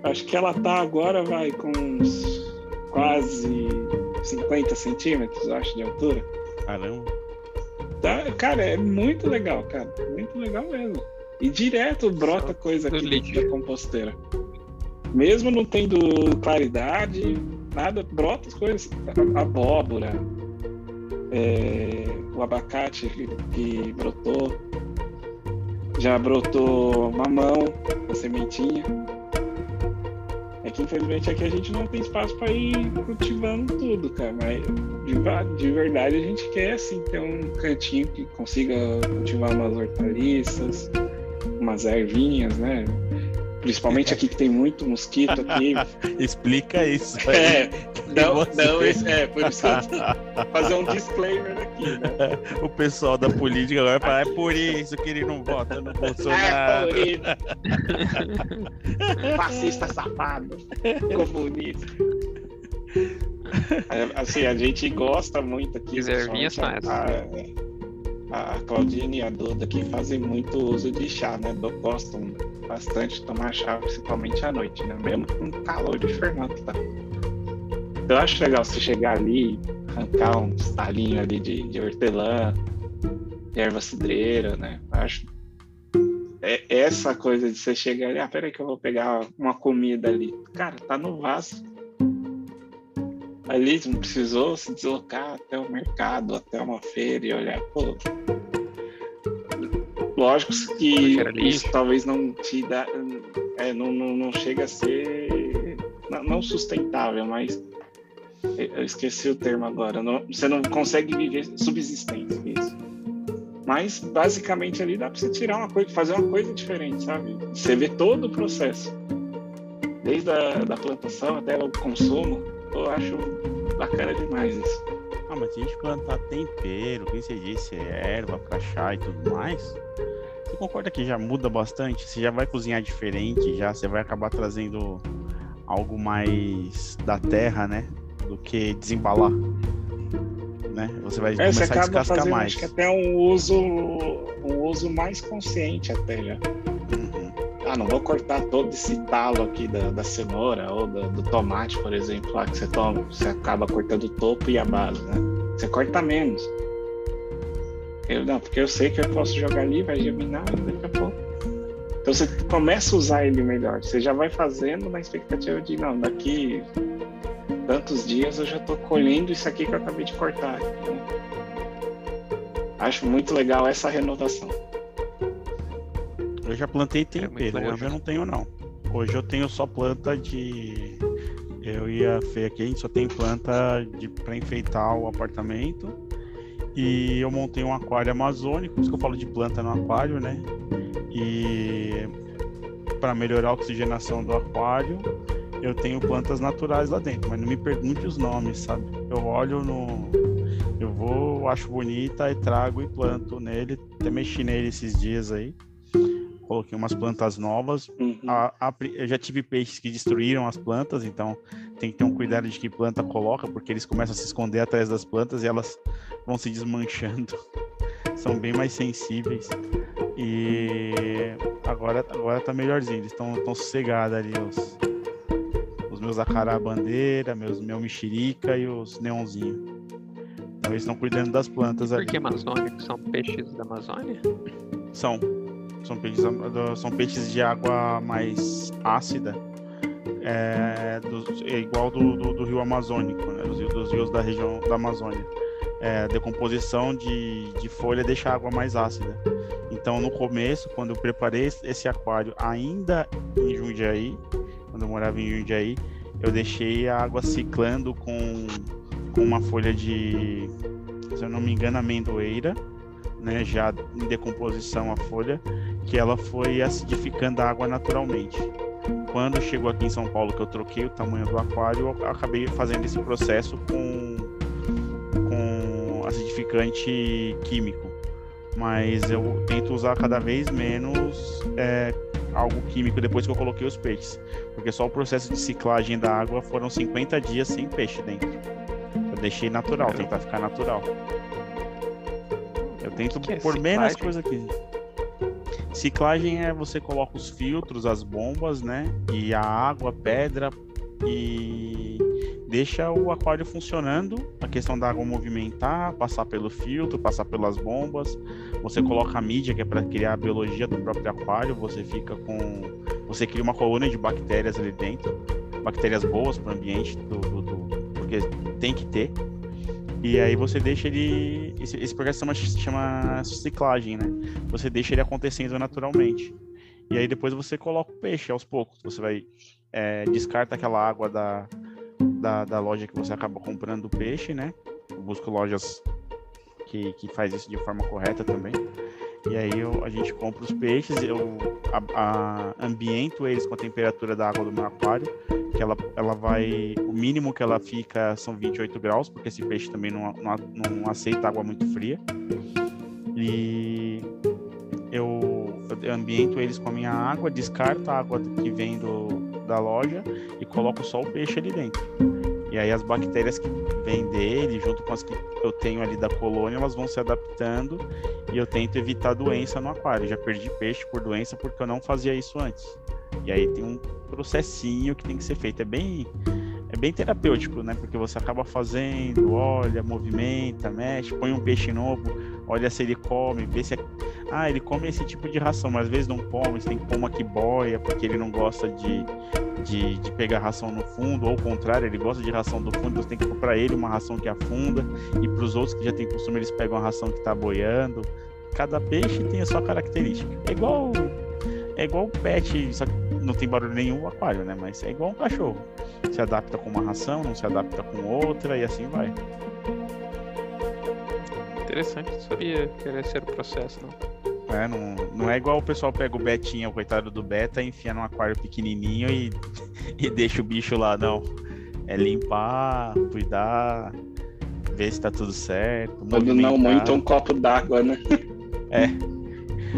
C: Acho que ela tá agora, vai, com uns quase 50 centímetros, eu acho, de altura.
A: Caramba.
C: Tá, cara, é muito legal, cara. Muito legal mesmo. E direto brota coisa aqui dentro da composteira. Mesmo não tendo claridade, nada, brota as coisas. A- Abóbora, é, o abacate que, que brotou. Já brotou mamão, a sementinha. É que infelizmente aqui a gente não tem espaço para ir cultivando tudo, cara. Mas de, de verdade a gente quer assim ter um cantinho que consiga cultivar umas hortaliças, umas ervinhas, né? Principalmente aqui que tem muito mosquito aqui.
A: Explica isso. aí.
C: É, não, não, esse- é, por isso que eu vou fazer um disclaimer aqui, né?
A: O pessoal da política agora fala, é por isso que ele não vota no
C: É,
A: Bolsonaro.
C: por isso. Fascista safado, comunista. É, Assim, a gente gosta muito aqui.
B: Reservinhas
C: principalmente a, a, a Claudine e a Duda aqui fazem muito uso de chá, né? Gostam bastante de tomar chá, principalmente à noite, né? Mesmo com calor de Fernando, tá? Eu acho legal você chegar ali, arrancar um estalinho ali de, de hortelã, de erva cidreira, né? Eu acho é essa coisa de você chegar ali, ah, peraí que eu vou pegar uma comida ali. Cara, tá no vaso. Ali não precisou se deslocar até o mercado, até uma feira e olhar, pô. Lógico que isso talvez não te dá. É, não, não, não chega a ser. Não, sustentável, mas. Eu esqueci o termo agora. não- você não consegue viver subsistência. Isso. Mas basicamente ali dá pra você tirar uma coisa, fazer uma coisa diferente, sabe? Você vê todo o processo. Desde a da plantação até o consumo. Eu acho bacana demais isso.
A: Ah, mas se a gente plantar tempero, o que você disse, erva pra chá e tudo mais, você concorda que já muda bastante? Você já vai cozinhar diferente, já você vai acabar trazendo algo mais da terra, né? Do que desembalar. Né? Você vai
C: É, você
A: começar a
C: acaba
A: descascar
C: fazendo
A: mais.
C: acho que até um uso, um uso mais consciente até já.
A: Uhum.
C: Ah, não vou cortar todo esse talo aqui da, da cenoura ou do, do tomate, por exemplo, lá que você toma, você acaba cortando o topo e a base, né? Você corta menos. Eu não, porque eu sei que eu posso jogar ali, vai germinar daqui a pouco. Então você começa a usar ele melhor. Você já vai fazendo na expectativa de não, daqui tantos dias eu já tô colhendo isso aqui que eu acabei de cortar. né? Acho muito legal essa renovação.
A: Eu já plantei
B: É
A: tempero,
B: legal
A: hoje eu não tenho não. Hoje eu tenho só planta de. Eu ia ver aqui, a gente só tem planta de para enfeitar o apartamento. E eu montei um aquário amazônico, por isso que eu falo de planta no aquário, né? E para melhorar a oxigenação do aquário, eu tenho plantas naturais lá dentro, mas não me pergunte os nomes, sabe? Eu olho no. Eu vou, acho bonita e trago e planto nele. Até mexi nele esses dias aí. Coloquei umas plantas novas.
C: Uhum.
A: A- a eu já tive peixes que destruíram as plantas, então tem que ter um cuidado de que planta coloca, porque eles começam a se esconder atrás das plantas e elas vão se desmanchando. São bem mais sensíveis. E agora, agora tá melhorzinho, eles estão tão sossegados ali, os, os meus acará bandeira, meus, meu mexerica e os neonzinhos. Então eles estão cuidando das plantas
B: Por
A: ali.
B: que amazônicos? São peixes da Amazônia?
A: São. São peixes, são peixes de água mais ácida. É, é igual do, do, do rio Amazônico, né? dos, rios- dos rios da região da Amazônia. É, decomposição de, de folha deixa a água mais ácida. Então, no começo, quando eu preparei esse- esse aquário ainda em Jundiaí, quando eu morava em Jundiaí, eu deixei a água ciclando com, com uma folha de, se eu não me engano, amendoeira, né, já em decomposição a folha, que ela foi acidificando a água naturalmente. Quando chegou aqui em São Paulo, que eu troquei o tamanho do aquário, eu acabei fazendo esse processo com, com acidificante químico. Mas eu tento usar cada vez menos é, algo químico depois que eu coloquei os peixes. Porque só o processo de ciclagem da água foram 50 dias sem peixe dentro. Eu deixei natural, tentar ficar natural. Eu tento
B: que é
A: pôr menos coisa aqui. Ciclagem é você coloca os filtros, as bombas, né? E a água, a pedra e deixa o aquário funcionando. A questão da água movimentar, passar pelo filtro, passar pelas bombas. Você coloca a mídia que é para criar a biologia do próprio aquário. Você fica com, você cria uma colônia de bactérias ali dentro, bactérias boas para o ambiente, do, do- do- porque tem que ter. E aí você deixa ele. Esse, esse processo chama, chama ciclagem, né? Você deixa ele acontecendo naturalmente. E aí depois você coloca o peixe aos poucos. Você vai. é, descarta aquela água da, da, da loja que você acaba comprando o peixe, né? Busco lojas que, que faz isso de forma correta também. E aí eu, a gente compra os peixes, eu a, a, ambiento eles com a temperatura da água do meu aquário, que ela, ela vai. O mínimo que ela fica são 28 graus, porque esse peixe também não, não, não aceita água muito fria. E eu, eu ambiento eles com a minha água, descarto a água que vem do, da loja e coloco só o peixe ali dentro. E aí as bactérias que vêm dele, junto com as que eu tenho ali da colônia, elas vão se adaptando e eu tento evitar doença no aquário. Já perdi peixe por doença porque eu não fazia isso antes. E aí tem um processinho que tem que ser feito. É bem é bem terapêutico, né? Porque você acaba fazendo, olha, movimenta, mexe, põe um peixe novo, olha se ele come, vê se é... ah, ele come esse tipo de ração, mas às vezes não come, você tem que pôr uma que boia, porque ele não gosta de, de, de pegar ração no fundo, ou ao contrário, ele gosta de ração do fundo, você tem que pôr para ele uma ração que afunda, e para os outros que já tem costume, eles pegam a ração que está boiando. Cada peixe tem a sua característica. É igual é igual pet, só que não tem barulho nenhum o aquário, né? Mas é igual um cachorro. Se adapta com uma ração, não se adapta com outra e assim vai.
B: Interessante, sabia que era esse era o processo, não.
A: É, não, não é igual o pessoal pega o Betinha, o coitado do Beta, enfia num aquário pequenininho e, e deixa o bicho lá, não. É limpar, cuidar, ver se tá tudo certo.
C: Quando não muito um copo d'água, né?
A: É.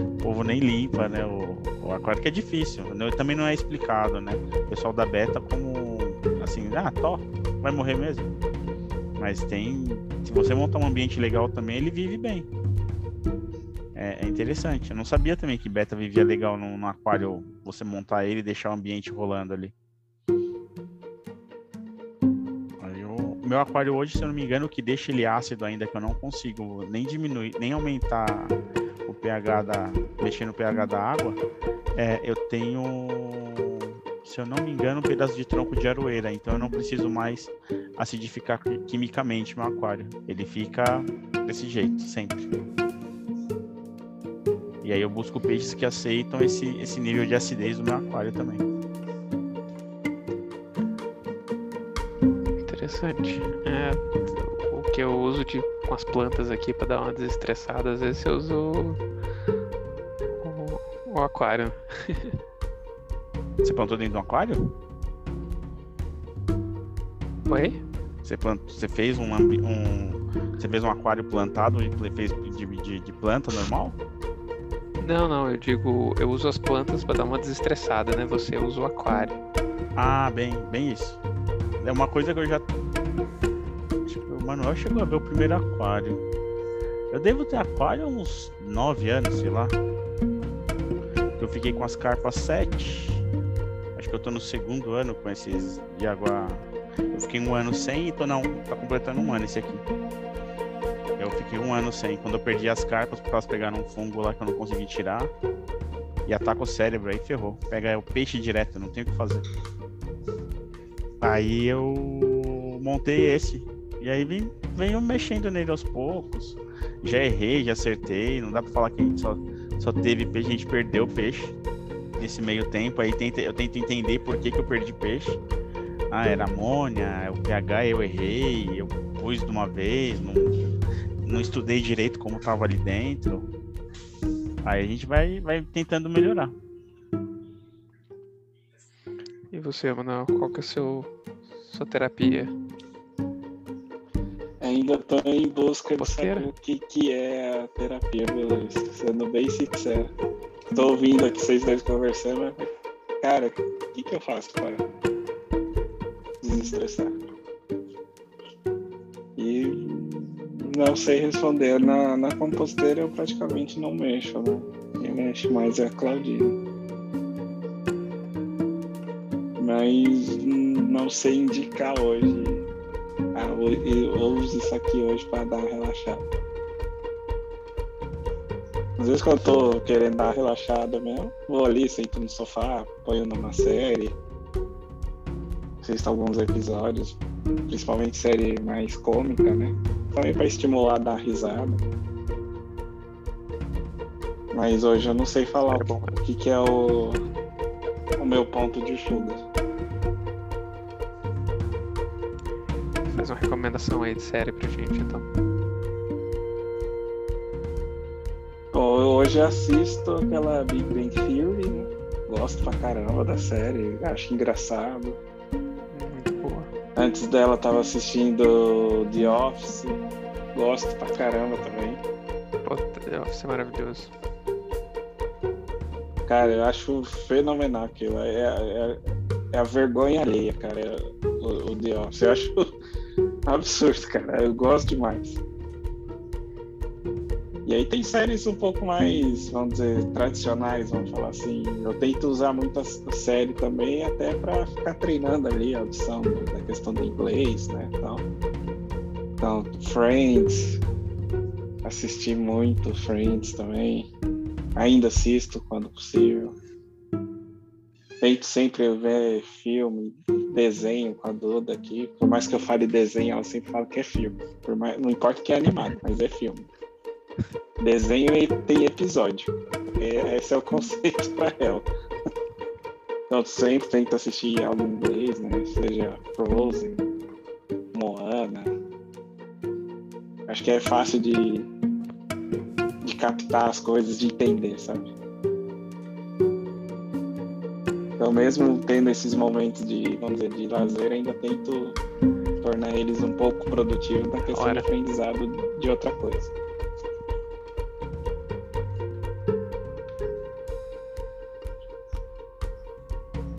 A: O povo nem limpa, né? O, o aquário que é difícil. Também não é explicado, né? O pessoal da beta como assim, ah, tó, vai morrer mesmo. Mas tem. Se você montar um ambiente legal também, ele vive bem. É, é interessante. Eu não sabia também que beta vivia legal no, no aquário, você montar ele e deixar o ambiente rolando ali. o meu aquário hoje, se eu não me engano, o que deixa ele ácido ainda, que eu não consigo nem diminuir, nem aumentar o pH da. mexer no pH da água, é, eu tenho, se eu não me engano, um pedaço de tronco de aroeira, então eu não preciso mais acidificar quimicamente meu aquário. Ele fica desse jeito, sempre. E aí eu busco peixes que aceitam esse, esse nível de acidez do meu aquário também.
B: Interessante. É, o que eu uso de, com as plantas aqui para dar uma desestressada, às vezes eu uso o aquário.
A: Você plantou dentro do aquário?
B: Oi?
A: Você, plant... você fez um, um, Você fez um aquário plantado e fez de, de, de, planta normal?
B: Não, não, eu digo, eu uso as plantas para dar uma desestressada, né? Você usa o aquário.
A: Ah, bem, bem isso. É uma coisa que eu já. Tipo, o Manuel chegou a ver o primeiro aquário. Eu devo ter aquário há uns 9 anos, sei lá. Eu fiquei com as carpas 7. Acho que eu tô no segundo ano com esses de água. Eu fiquei um ano sem e tô não, tá completando um ano esse aqui. Eu fiquei um ano sem. Quando eu perdi as carpas, porque elas pegaram um fungo lá que eu não consegui tirar. E ataca o cérebro, aí ferrou. Pega o peixe direto, não tem o que fazer. Aí eu montei esse. E aí vem, venho mexendo nele aos poucos. Já errei, já acertei. Não dá pra falar que a gente só só teve peixe, a gente perdeu peixe nesse meio tempo. Aí tenta, eu tento entender por que, que eu perdi peixe. Ah, era amônia, o pH eu errei, eu pus de uma vez, não, não estudei direito como estava ali dentro. Aí a gente vai, vai tentando melhorar.
B: E você, Manuel, qual que é a seu, sua terapia?
C: Ainda estou em busca de saber o que, que é a terapia, beleza? Sendo bem sincero. Estou ouvindo aqui vocês dois conversando, mas, cara, o que, que eu faço para desestressar? Não sei responder. Na, na composteira eu praticamente não mexo, né? Quem mexe mais é a Claudinha. Mas não sei indicar hoje ah, eu uso isso aqui hoje para dar uma relaxada. Às vezes quando eu tô querendo dar relaxada mesmo, vou ali, sento no sofá, ponho numa série, assisto alguns episódios, principalmente série mais cômica, né? Também para estimular dar risada. Mas hoje eu não sei falar é o que, que é o, o meu ponto de fuga.
B: faz uma recomendação aí de série pra gente, então.
C: hoje assisto aquela Big Bang Theory, né? Gosto pra caramba da série, acho engraçado. Antes dela tava assistindo The Office, gosto pra caramba também.
B: Pô, The Office é maravilhoso.
C: Cara, eu acho fenomenal aquilo. É, é, é a vergonha alheia, cara, é o, o The Office. Eu acho absurdo, cara. Eu gosto demais. E aí tem séries um pouco mais, vamos dizer, tradicionais, vamos falar assim. Eu tento usar muito a série também até para ficar treinando ali a audição da questão do inglês, né? Então, então, Friends, assisti muito Friends também. Ainda assisto quando possível. Tento sempre ver filme, desenho com a Duda aqui. Por mais que eu fale desenho, ela sempre fala que é filme. Mais, não importa que é animado, mas é filme. Desenho e tem episódio. É, esse é o conceito para ela. Então sempre tento assistir algo em inglês, né? Seja Frozen, Moana. Acho que é fácil de, de captar as coisas, de entender, sabe? Então mesmo tendo esses momentos de, vamos dizer, de lazer, ainda tento tornar eles um pouco produtivos na questão
B: Ora.
C: de aprendizado de outra coisa.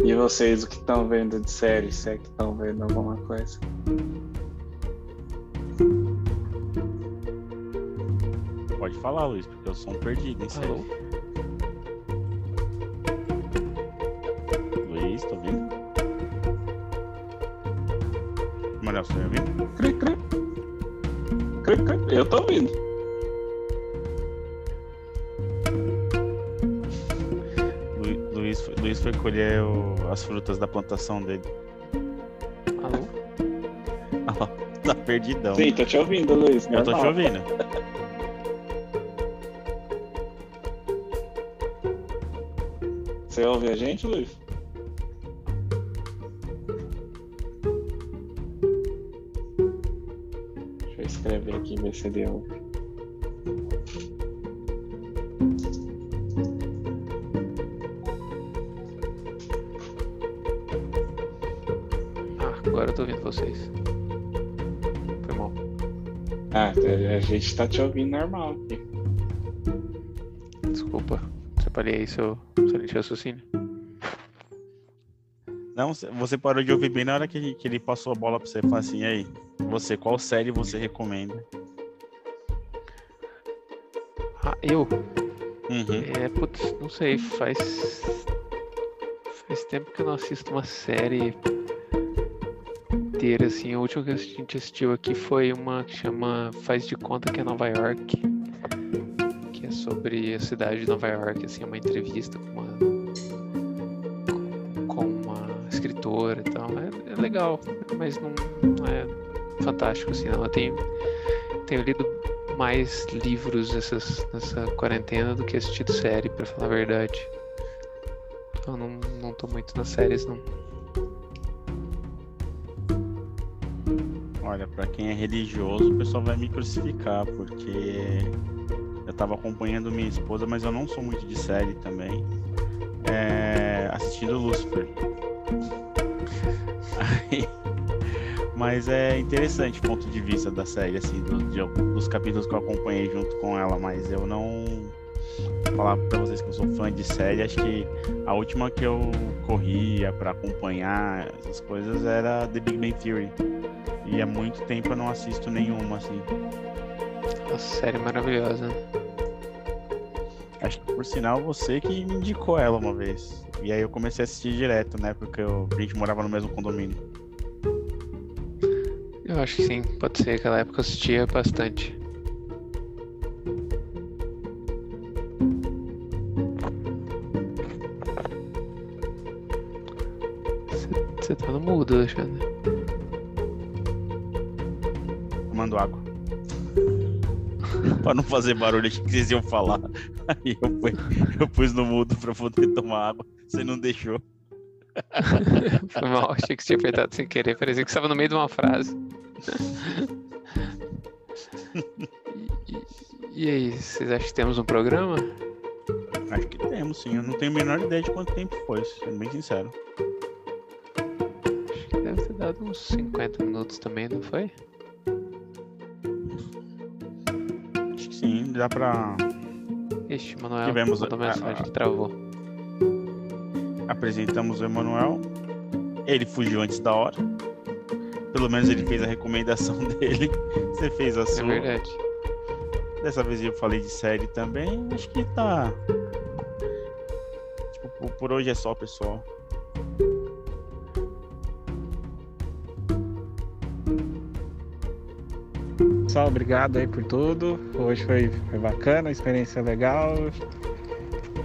C: E vocês, o que estão vendo de série? Se é que estão vendo alguma coisa?
A: Pode falar, Luiz, porque eu sou um perdido, hein, sério.
B: Alô?
A: Luiz, tô ouvindo? Manel, você tá ouvindo?
C: Cri, cri. Cri, cri. Eu tô ouvindo.
A: Colher o- as frutas da plantação dele.
B: Alô?
A: Ah tá perdidão.
C: Sim, tô te ouvindo, Luiz.
A: eu tô te ouvindo.
C: Você ouve a gente, Luiz? Deixa eu escrever aqui e ver se deu.
B: Vocês. Foi mal.
C: Ah, a gente tá te ouvindo normal aqui.
B: Desculpa. Atrapalhei aí seu, seu linha de raciocínio.
A: Não, você parou de ouvir bem na hora que ele, que ele passou a bola pra você e falou assim, aí, você, qual série você recomenda?
B: Ah, eu?
A: Uhum.
B: É, putz, não sei, faz. Faz tempo que eu não assisto uma série inteira, assim. A última que a gente assistiu aqui foi uma que chama Faz de Conta que é Nova York. Que é sobre a cidade de Nova York, assim, uma entrevista com uma. com uma escritora e tal. É, é legal, mas não, não é fantástico, assim, não. Eu tenho, tenho lido mais livros nessa quarentena do que assistido série, pra falar a verdade. Então não, não tô muito nas séries, não.
A: Olha, pra quem é religioso, o pessoal vai me crucificar, porque eu tava acompanhando minha esposa, mas eu não sou muito de série também. É, assistindo Lucifer. Mas é interessante o ponto de vista da série, assim, do- de- dos capítulos que eu acompanhei junto com ela, mas eu não. Falar pra vocês que eu sou fã de série, acho que a última que eu corria pra acompanhar essas coisas era The Big Bang Theory. E há muito tempo eu não assisto nenhuma, assim.
B: Uma série maravilhosa. né?
A: Acho que por sinal você que me indicou ela uma vez. E aí eu comecei a assistir direto, né? Porque eu, a gente morava no mesmo condomínio.
B: Eu acho que sim, pode ser. Aquela época eu assistia bastante. Você tá no mudo, Alexandre.
A: Tomando água. pra não fazer barulho, achei que vocês iam falar. Aí eu, fui- eu pus no mudo pra poder tomar água. Você não deixou.
B: Foi mal, achei que você tinha apertado sem querer. Parecia que você estava no meio de uma frase. E- E aí, vocês acham que temos um programa?
A: Acho que temos, sim. Eu não tenho a menor ideia de quanto tempo foi, sendo bem sincero.
B: Deve ter dado uns 50 minutos também, não foi?
A: Acho que sim, dá pra.
B: Ixi, Manuel
A: Tivemos
B: mandou
A: a-
B: mensagem que travou.
A: Apresentamos o Emanuel. Ele fugiu antes da hora. Pelo menos ele fez a recomendação dele. Você fez a
B: É
A: sua.
B: verdade.
A: Dessa vez eu falei de série também. Acho que tá. Tipo, por hoje é só, pessoal.
C: Pessoal, obrigado aí por tudo. Hoje foi, foi bacana, experiência legal.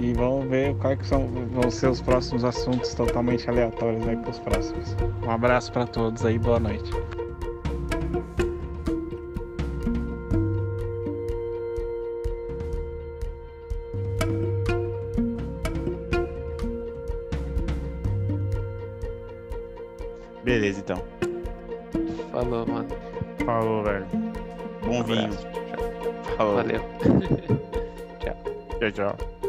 C: E vamos ver quais são, vão ser os próximos assuntos totalmente aleatórios aí pros próximos. Um abraço para todos aí, boa noite.
A: Bom vinho.
B: Abraço.
A: Falou.
B: Valeu.
A: Tchau, tchau.